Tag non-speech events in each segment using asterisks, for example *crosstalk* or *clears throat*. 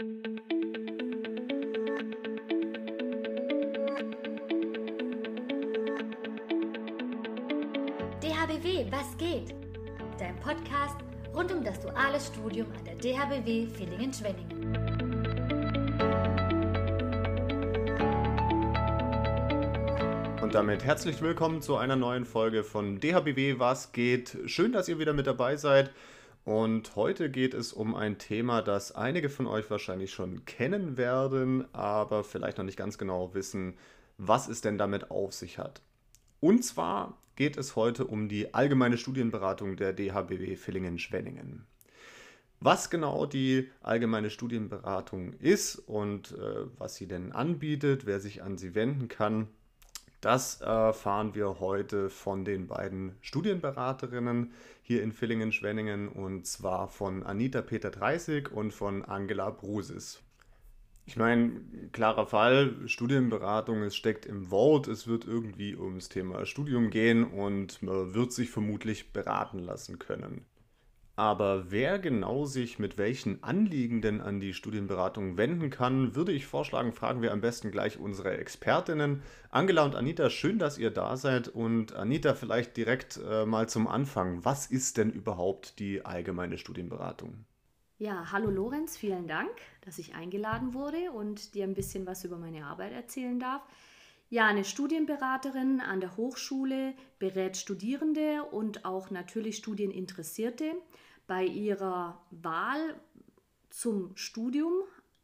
DHBW, was geht? Dein Podcast rund um das duale Studium an der DHBW Villingen-Schwenningen. Und damit herzlich willkommen zu einer neuen Folge von DHBW Was geht? Schön, dass ihr wieder mit dabei seid. Und heute geht es um ein Thema, das einige von euch wahrscheinlich schon kennen werden, aber vielleicht noch nicht ganz genau wissen, was es denn damit auf sich hat. Und zwar geht es heute um die allgemeine Studienberatung der DHBW Villingen-Schwenningen. Was genau die allgemeine Studienberatung ist und äh, was sie denn anbietet, wer sich an sie wenden kann, das erfahren wir heute von den beiden Studienberaterinnen hier in Villingen-Schwenningen und zwar von Anita Peter 30 und von Angela Brusis. Ich meine, klarer Fall, Studienberatung, es steckt im Wort, es wird irgendwie ums Thema Studium gehen und man wird sich vermutlich beraten lassen können. Aber wer genau sich mit welchen Anliegen denn an die Studienberatung wenden kann, würde ich vorschlagen, fragen wir am besten gleich unsere Expertinnen. Angela und Anita, schön, dass ihr da seid. Und Anita, vielleicht direkt äh, mal zum Anfang. Was ist denn überhaupt die allgemeine Studienberatung? Ja, hallo Lorenz, vielen Dank, dass ich eingeladen wurde und dir ein bisschen was über meine Arbeit erzählen darf. Ja, eine Studienberaterin an der Hochschule berät Studierende und auch natürlich Studieninteressierte bei ihrer Wahl zum Studium.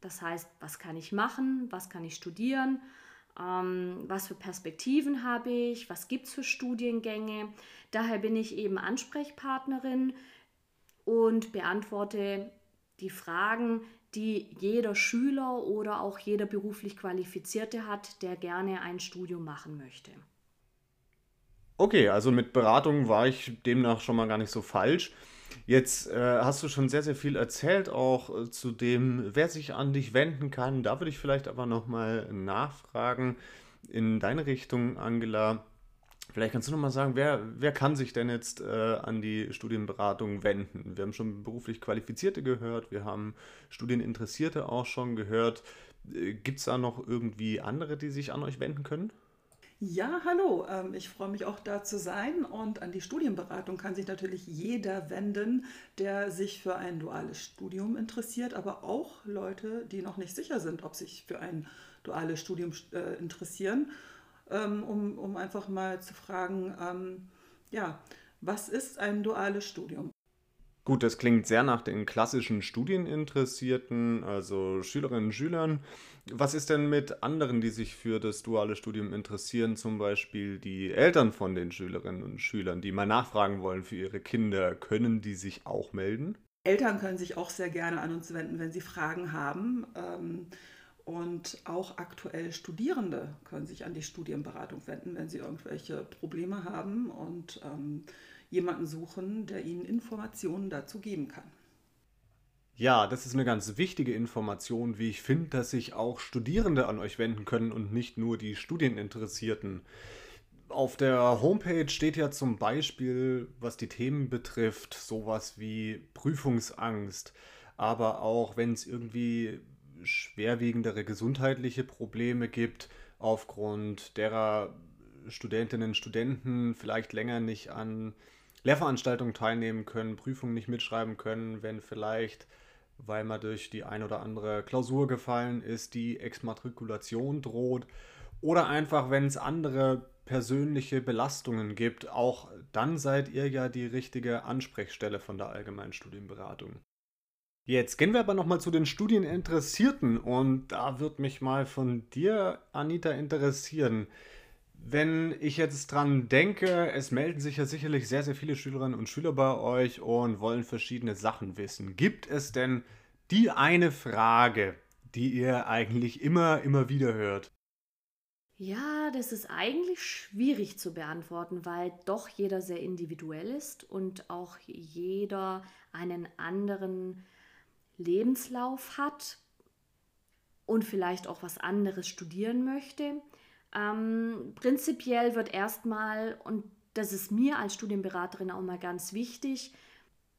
Das heißt, was kann ich machen, was kann ich studieren, ähm, was für Perspektiven habe ich, was gibt es für Studiengänge. Daher bin ich eben Ansprechpartnerin und beantworte die Fragen, die jeder Schüler oder auch jeder beruflich Qualifizierte hat, der gerne ein Studium machen möchte. Okay, also mit Beratung war ich demnach schon mal gar nicht so falsch. Jetzt äh, hast du schon sehr, sehr viel erzählt, auch äh, zu dem, wer sich an dich wenden kann. Da würde ich vielleicht aber nochmal nachfragen in deine Richtung, Angela. Vielleicht kannst du noch mal sagen, wer, wer kann sich denn jetzt äh, an die Studienberatung wenden? Wir haben schon beruflich Qualifizierte gehört, wir haben Studieninteressierte auch schon gehört. Äh, Gibt es da noch irgendwie andere, die sich an euch wenden können? Ja, hallo. Ähm, ich freue mich auch da zu sein und an die Studienberatung kann sich natürlich jeder wenden, der sich für ein duales Studium interessiert, aber auch Leute, die noch nicht sicher sind, ob sich für ein duales Studium äh, interessieren ähm, um, um einfach mal zu fragen, ähm, ja, was ist ein duales Studium? Gut, das klingt sehr nach den klassischen Studieninteressierten, also Schülerinnen und Schülern. Was ist denn mit anderen, die sich für das duale Studium interessieren, zum Beispiel die Eltern von den Schülerinnen und Schülern, die mal nachfragen wollen für ihre Kinder? Können die sich auch melden? Eltern können sich auch sehr gerne an uns wenden, wenn sie Fragen haben. Ähm, und auch aktuell Studierende können sich an die Studienberatung wenden, wenn sie irgendwelche Probleme haben und ähm, jemanden suchen, der ihnen Informationen dazu geben kann. Ja, das ist eine ganz wichtige Information, wie ich finde, dass sich auch Studierende an euch wenden können und nicht nur die Studieninteressierten. Auf der Homepage steht ja zum Beispiel, was die Themen betrifft, sowas wie Prüfungsangst, aber auch wenn es irgendwie schwerwiegendere gesundheitliche Probleme gibt, aufgrund derer Studentinnen und Studenten vielleicht länger nicht an Lehrveranstaltungen teilnehmen können, Prüfungen nicht mitschreiben können, wenn vielleicht, weil man durch die ein oder andere Klausur gefallen ist, die Exmatrikulation droht oder einfach, wenn es andere persönliche Belastungen gibt, auch dann seid ihr ja die richtige Ansprechstelle von der allgemeinen Studienberatung. Jetzt gehen wir aber nochmal zu den Studieninteressierten und da wird mich mal von dir, Anita, interessieren. Wenn ich jetzt dran denke, es melden sich ja sicherlich sehr, sehr viele Schülerinnen und Schüler bei euch und wollen verschiedene Sachen wissen. Gibt es denn die eine Frage, die ihr eigentlich immer, immer wieder hört? Ja, das ist eigentlich schwierig zu beantworten, weil doch jeder sehr individuell ist und auch jeder einen anderen Lebenslauf hat und vielleicht auch was anderes studieren möchte. Ähm, prinzipiell wird erstmal, und das ist mir als Studienberaterin auch mal ganz wichtig,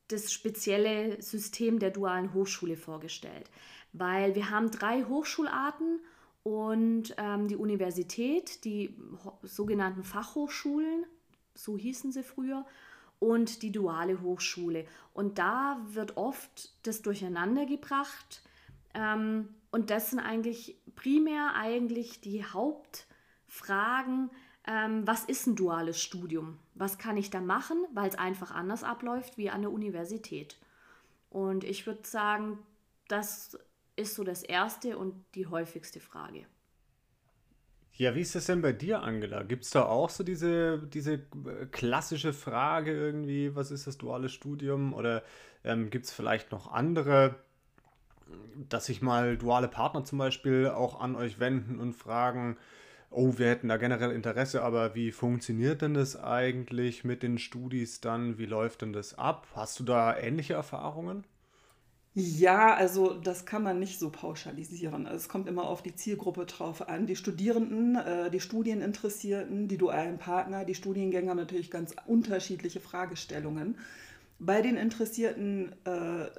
das spezielle System der dualen Hochschule vorgestellt. weil wir haben drei Hochschularten und ähm, die Universität, die sogenannten Fachhochschulen, so hießen sie früher, und die duale Hochschule. Und da wird oft das durcheinander gebracht. Ähm, und das sind eigentlich primär eigentlich die Hauptfragen, ähm, was ist ein duales Studium? Was kann ich da machen, weil es einfach anders abläuft wie an der Universität? Und ich würde sagen, das ist so das erste und die häufigste Frage. Ja, wie ist das denn bei dir, Angela? Gibt es da auch so diese, diese äh, klassische Frage irgendwie, was ist das duale Studium? Oder ähm, gibt es vielleicht noch andere, dass sich mal duale Partner zum Beispiel auch an euch wenden und fragen, oh, wir hätten da generell Interesse, aber wie funktioniert denn das eigentlich mit den Studis dann? Wie läuft denn das ab? Hast du da ähnliche Erfahrungen? Ja, also das kann man nicht so pauschalisieren. Es kommt immer auf die Zielgruppe drauf an. Die Studierenden, äh, die Studieninteressierten, die dualen Partner, die Studiengänger haben natürlich ganz unterschiedliche Fragestellungen. Bei den interessierten äh,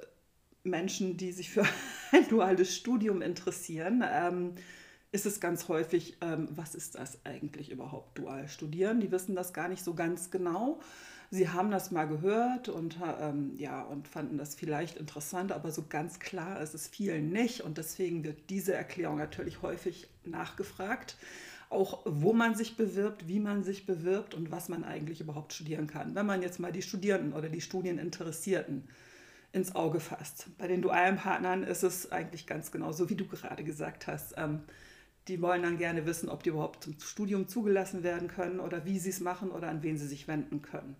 Menschen, die sich für *laughs* ein duales Studium interessieren, ähm, ist es ganz häufig, ähm, was ist das eigentlich überhaupt, dual studieren? Die wissen das gar nicht so ganz genau. Sie haben das mal gehört und, ähm, ja, und fanden das vielleicht interessant, aber so ganz klar ist es vielen nicht. Und deswegen wird diese Erklärung natürlich häufig nachgefragt. Auch wo man sich bewirbt, wie man sich bewirbt und was man eigentlich überhaupt studieren kann. Wenn man jetzt mal die Studierenden oder die Studieninteressierten ins Auge fasst. Bei den dualen Partnern ist es eigentlich ganz genau so, wie du gerade gesagt hast. Ähm, die wollen dann gerne wissen, ob die überhaupt zum Studium zugelassen werden können oder wie sie es machen oder an wen sie sich wenden können.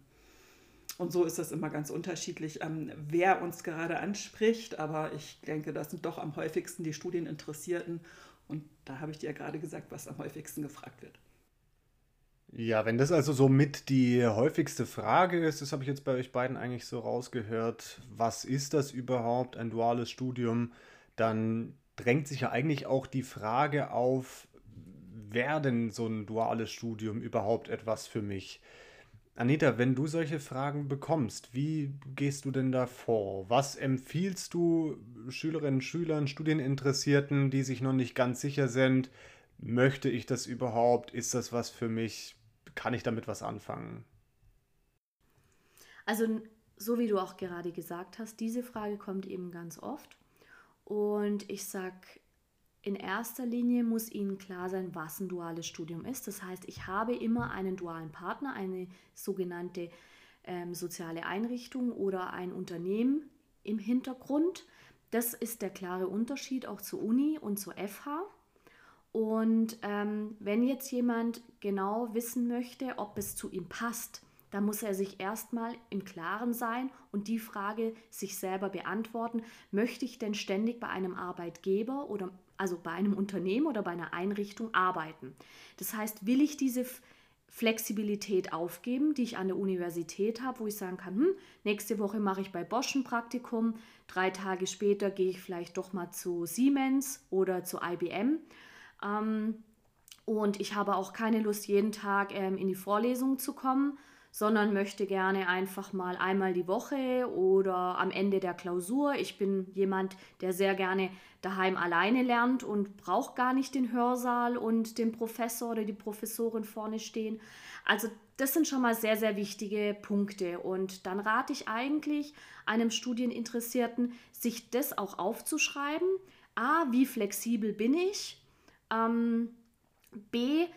Und so ist das immer ganz unterschiedlich, ähm, wer uns gerade anspricht. Aber ich denke, das sind doch am häufigsten die Studieninteressierten. Und da habe ich dir ja gerade gesagt, was am häufigsten gefragt wird. Ja, wenn das also so mit die häufigste Frage ist, das habe ich jetzt bei euch beiden eigentlich so rausgehört, was ist das überhaupt, ein duales Studium, dann drängt sich ja eigentlich auch die Frage auf, wäre denn so ein duales Studium überhaupt etwas für mich? Anita, wenn du solche Fragen bekommst, wie gehst du denn da vor? Was empfiehlst du Schülerinnen, Schülern, Studieninteressierten, die sich noch nicht ganz sicher sind? Möchte ich das überhaupt? Ist das was für mich? Kann ich damit was anfangen? Also, so wie du auch gerade gesagt hast, diese Frage kommt eben ganz oft. Und ich sage in erster Linie muss Ihnen klar sein, was ein duales Studium ist. Das heißt, ich habe immer einen dualen Partner, eine sogenannte ähm, soziale Einrichtung oder ein Unternehmen im Hintergrund. Das ist der klare Unterschied auch zur Uni und zur FH. Und ähm, wenn jetzt jemand genau wissen möchte, ob es zu ihm passt, dann muss er sich erstmal im Klaren sein und die Frage sich selber beantworten, möchte ich denn ständig bei einem Arbeitgeber oder also bei einem Unternehmen oder bei einer Einrichtung arbeiten. Das heißt, will ich diese Flexibilität aufgeben, die ich an der Universität habe, wo ich sagen kann, hm, nächste Woche mache ich bei Bosch ein Praktikum, drei Tage später gehe ich vielleicht doch mal zu Siemens oder zu IBM. Ähm, und ich habe auch keine Lust, jeden Tag ähm, in die Vorlesung zu kommen, sondern möchte gerne einfach mal einmal die Woche oder am Ende der Klausur. Ich bin jemand, der sehr gerne daheim alleine lernt und braucht gar nicht den Hörsaal und den Professor oder die Professorin vorne stehen. Also das sind schon mal sehr, sehr wichtige Punkte. Und dann rate ich eigentlich einem Studieninteressierten, sich das auch aufzuschreiben. A, wie flexibel bin ich? Ähm, B,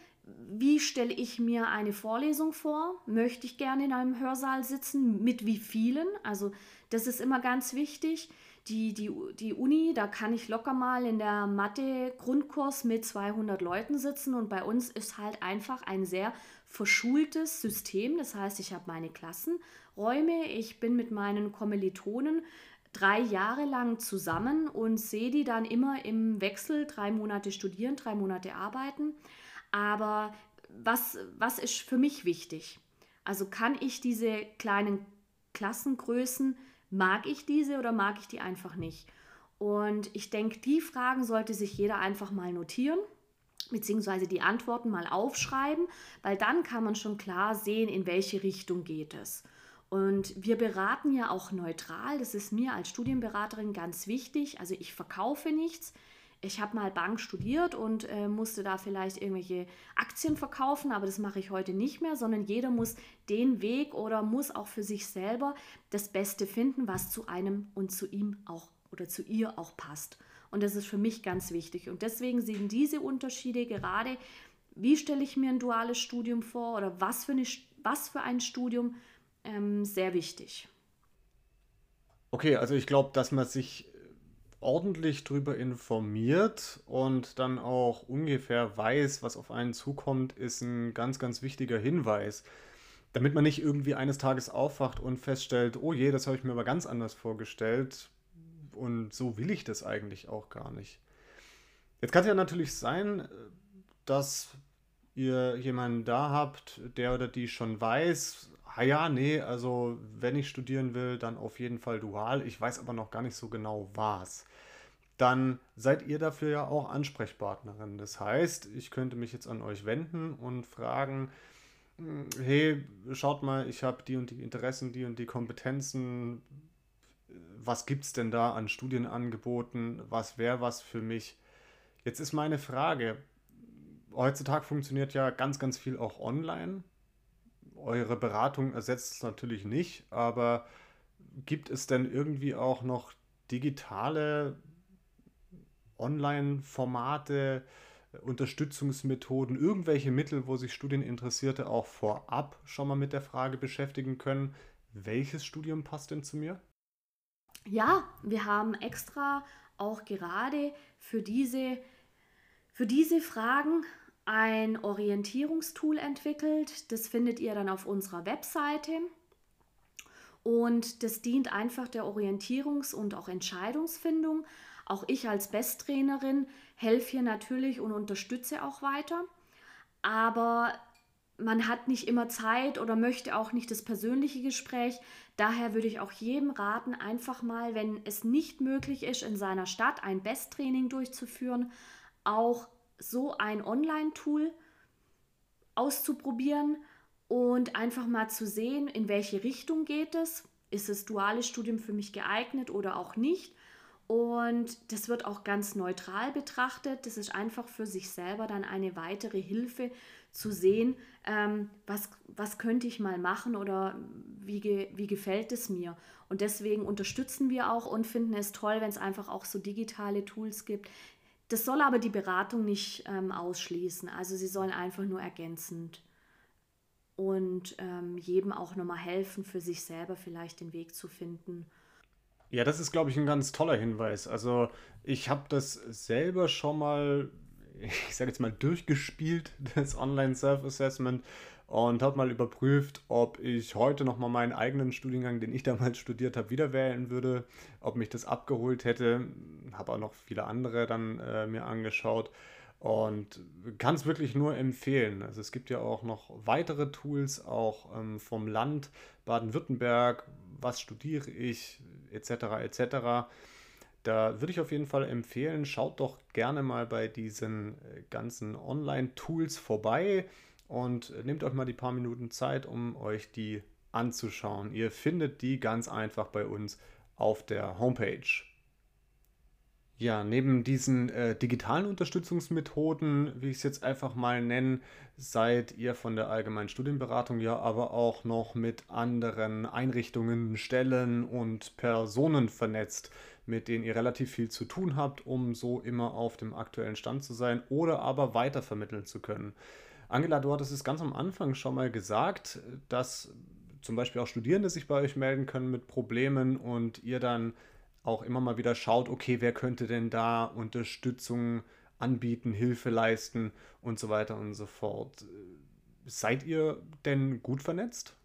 wie stelle ich mir eine Vorlesung vor? Möchte ich gerne in einem Hörsaal sitzen? Mit wie vielen? Also das ist immer ganz wichtig. Die, die, die Uni, da kann ich locker mal in der Mathe-Grundkurs mit 200 Leuten sitzen und bei uns ist halt einfach ein sehr verschultes System. Das heißt, ich habe meine Klassenräume, ich bin mit meinen Kommilitonen drei Jahre lang zusammen und sehe die dann immer im Wechsel, drei Monate studieren, drei Monate arbeiten. Aber was, was ist für mich wichtig? Also kann ich diese kleinen Klassengrößen, mag ich diese oder mag ich die einfach nicht? Und ich denke, die Fragen sollte sich jeder einfach mal notieren, beziehungsweise die Antworten mal aufschreiben, weil dann kann man schon klar sehen, in welche Richtung geht es. Und wir beraten ja auch neutral. Das ist mir als Studienberaterin ganz wichtig. Also ich verkaufe nichts. Ich habe mal Bank studiert und äh, musste da vielleicht irgendwelche Aktien verkaufen, aber das mache ich heute nicht mehr, sondern jeder muss den Weg oder muss auch für sich selber das Beste finden, was zu einem und zu ihm auch oder zu ihr auch passt. Und das ist für mich ganz wichtig. Und deswegen sind diese Unterschiede gerade, wie stelle ich mir ein duales Studium vor oder was für, eine, was für ein Studium, ähm, sehr wichtig. Okay, also ich glaube, dass man sich ordentlich darüber informiert und dann auch ungefähr weiß, was auf einen zukommt, ist ein ganz, ganz wichtiger Hinweis. Damit man nicht irgendwie eines Tages aufwacht und feststellt, oh je, das habe ich mir aber ganz anders vorgestellt und so will ich das eigentlich auch gar nicht. Jetzt kann es ja natürlich sein, dass ihr jemanden da habt, der oder die schon weiß, ah ja, nee, also wenn ich studieren will, dann auf jeden Fall dual. Ich weiß aber noch gar nicht so genau was dann seid ihr dafür ja auch Ansprechpartnerin. Das heißt, ich könnte mich jetzt an euch wenden und fragen, hm, hey, schaut mal, ich habe die und die Interessen, die und die Kompetenzen. Was gibt es denn da an Studienangeboten? Was wäre was für mich? Jetzt ist meine Frage, heutzutage funktioniert ja ganz, ganz viel auch online. Eure Beratung ersetzt es natürlich nicht, aber gibt es denn irgendwie auch noch digitale Online-Formate, Unterstützungsmethoden, irgendwelche Mittel, wo sich Studieninteressierte auch vorab schon mal mit der Frage beschäftigen können, welches Studium passt denn zu mir? Ja, wir haben extra auch gerade für diese, für diese Fragen ein Orientierungstool entwickelt. Das findet ihr dann auf unserer Webseite. Und das dient einfach der Orientierungs- und auch Entscheidungsfindung. Auch ich als Besttrainerin helfe hier natürlich und unterstütze auch weiter. Aber man hat nicht immer Zeit oder möchte auch nicht das persönliche Gespräch. Daher würde ich auch jedem raten, einfach mal, wenn es nicht möglich ist, in seiner Stadt ein Besttraining durchzuführen, auch so ein Online-Tool auszuprobieren und einfach mal zu sehen, in welche Richtung geht es. Ist das duale Studium für mich geeignet oder auch nicht? Und das wird auch ganz neutral betrachtet. Das ist einfach für sich selber dann eine weitere Hilfe zu sehen, ähm, was, was könnte ich mal machen oder wie, ge, wie gefällt es mir. Und deswegen unterstützen wir auch und finden es toll, wenn es einfach auch so digitale Tools gibt. Das soll aber die Beratung nicht ähm, ausschließen. Also sie sollen einfach nur ergänzend und ähm, jedem auch nochmal helfen, für sich selber vielleicht den Weg zu finden ja, das ist, glaube ich, ein ganz toller Hinweis. Also ich habe das selber schon mal, *laughs* ich sage jetzt mal, durchgespielt, *laughs* das Online-Self-Assessment und habe mal überprüft, ob ich heute nochmal meinen eigenen Studiengang, den ich damals studiert habe, wieder wählen würde, ob mich das abgeholt hätte. Habe auch noch viele andere dann äh, mir angeschaut und kann es wirklich nur empfehlen. Also es gibt ja auch noch weitere Tools, auch ähm, vom Land Baden-Württemberg, was studiere ich, etc. etc. Da würde ich auf jeden Fall empfehlen, schaut doch gerne mal bei diesen äh, ganzen Online-Tools vorbei und nehmt euch mal die paar Minuten Zeit, um euch die anzuschauen. Ihr findet die ganz einfach bei uns auf der Homepage. Ja, neben diesen äh, digitalen Unterstützungsmethoden, wie ich es jetzt einfach mal nenne, seid ihr von der allgemeinen Studienberatung ja aber auch noch mit anderen Einrichtungen, Stellen und Personen vernetzt, mit denen ihr relativ viel zu tun habt, um so immer auf dem aktuellen Stand zu sein oder aber weitervermitteln zu können. Angela, du hattest es ganz am Anfang schon mal gesagt, dass zum Beispiel auch Studierende sich bei euch melden können mit Problemen und ihr dann auch immer mal wieder schaut, okay, wer könnte denn da Unterstützung anbieten, Hilfe leisten und so weiter und so fort. Seid ihr denn gut vernetzt?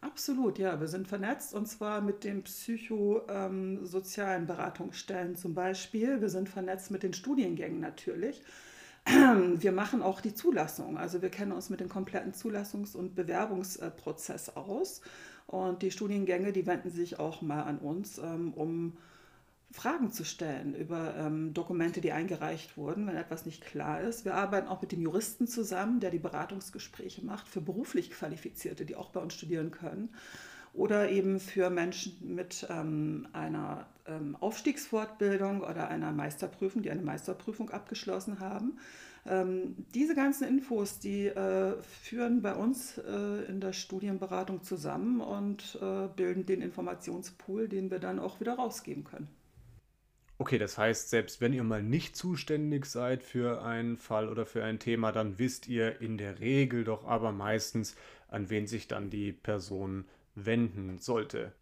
Absolut, ja. Wir sind vernetzt und zwar mit den psychosozialen ähm, Beratungsstellen zum Beispiel. Wir sind vernetzt mit den Studiengängen natürlich. *clears throat* Wir machen auch die Zulassung. Also wir kennen uns mit dem kompletten Zulassungs- und Bewerbungsprozess aus. Und die Studiengänge, die wenden sich auch mal an uns, ähm, um Fragen zu stellen über ähm, Dokumente, die eingereicht wurden, wenn etwas nicht klar ist. Wir arbeiten auch mit dem Juristen zusammen, der die Beratungsgespräche macht für beruflich Qualifizierte, die auch bei uns studieren können. oder eben für Menschen mit ähm, einer ähm, Aufstiegsfortbildung oder einer Meisterprüfung, die eine Meisterprüfung abgeschlossen haben. Ähm, diese ganzen Infos, die äh, führen bei uns äh, in der Studienberatung zusammen und äh, bilden den Informationspool, den wir dann auch wieder rausgeben können. Okay, das heißt, selbst wenn ihr mal nicht zuständig seid für einen Fall oder für ein Thema, dann wisst ihr in der Regel doch aber meistens, an wen sich dann die Person wenden sollte.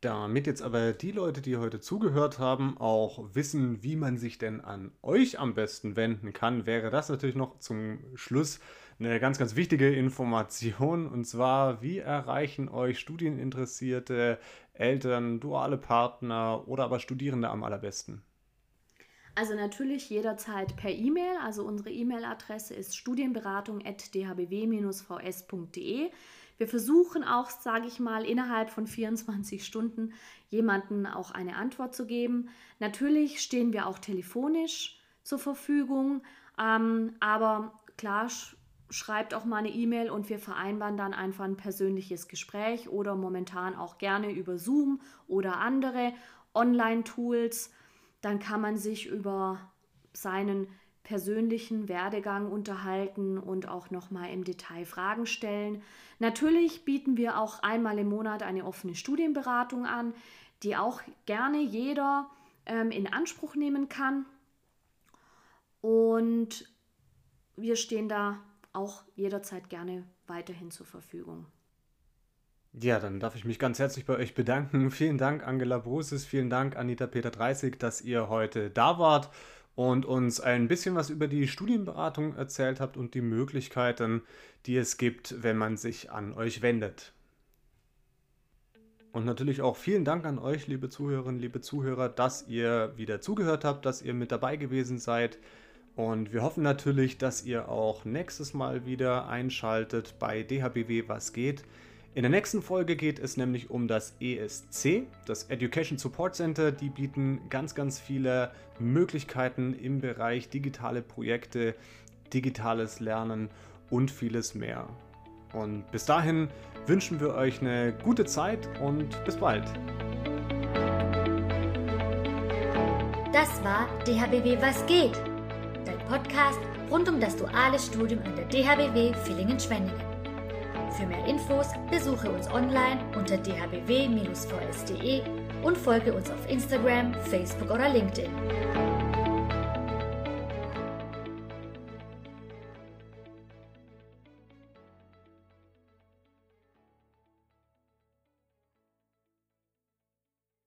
Damit jetzt aber die Leute, die heute zugehört haben, auch wissen, wie man sich denn an euch am besten wenden kann, wäre das natürlich noch zum Schluss eine ganz, ganz wichtige Information. Und zwar, wie erreichen euch Studieninteressierte, Eltern, duale Partner oder aber Studierende am allerbesten? Also natürlich jederzeit per E-Mail. Also unsere E-Mail-Adresse ist studienberatung.dhbw-vs.de. Wir versuchen auch, sage ich mal, innerhalb von 24 Stunden jemanden auch eine Antwort zu geben. Natürlich stehen wir auch telefonisch zur Verfügung, ähm, aber klar, schreibt auch mal eine E-Mail und wir vereinbaren dann einfach ein persönliches Gespräch oder momentan auch gerne über Zoom oder andere Online-Tools. Dann kann man sich über seinen persönlichen Werdegang unterhalten und auch nochmal im Detail Fragen stellen. Natürlich bieten wir auch einmal im Monat eine offene Studienberatung an, die auch gerne jeder ähm, in Anspruch nehmen kann. Und wir stehen da auch jederzeit gerne weiterhin zur Verfügung. Ja, dann darf ich mich ganz herzlich bei euch bedanken. *laughs* Vielen Dank, Angela Brusis, vielen Dank, Anita Peter 30, dass ihr heute da wart und uns ein bisschen was über die Studienberatung erzählt habt und die Möglichkeiten, die es gibt, wenn man sich an euch wendet. Und natürlich auch vielen Dank an euch, liebe Zuhörerinnen, liebe Zuhörer, dass ihr wieder zugehört habt, dass ihr mit dabei gewesen seid. Und wir hoffen natürlich, dass ihr auch nächstes Mal wieder einschaltet bei DHBW Was geht. In der nächsten Folge geht es nämlich um das ESC, das Education Support Center. Die bieten ganz, ganz viele Möglichkeiten im Bereich digitale Projekte, digitales Lernen und vieles mehr. Und bis dahin wünschen wir euch eine gute Zeit und bis bald. Das war DHBW Was geht? Podcast rund um das duale Studium an der DHBW Villingen-Schwenningen. Für mehr Infos besuche uns online unter dhbw-vs.de und folge uns auf Instagram, Facebook oder LinkedIn.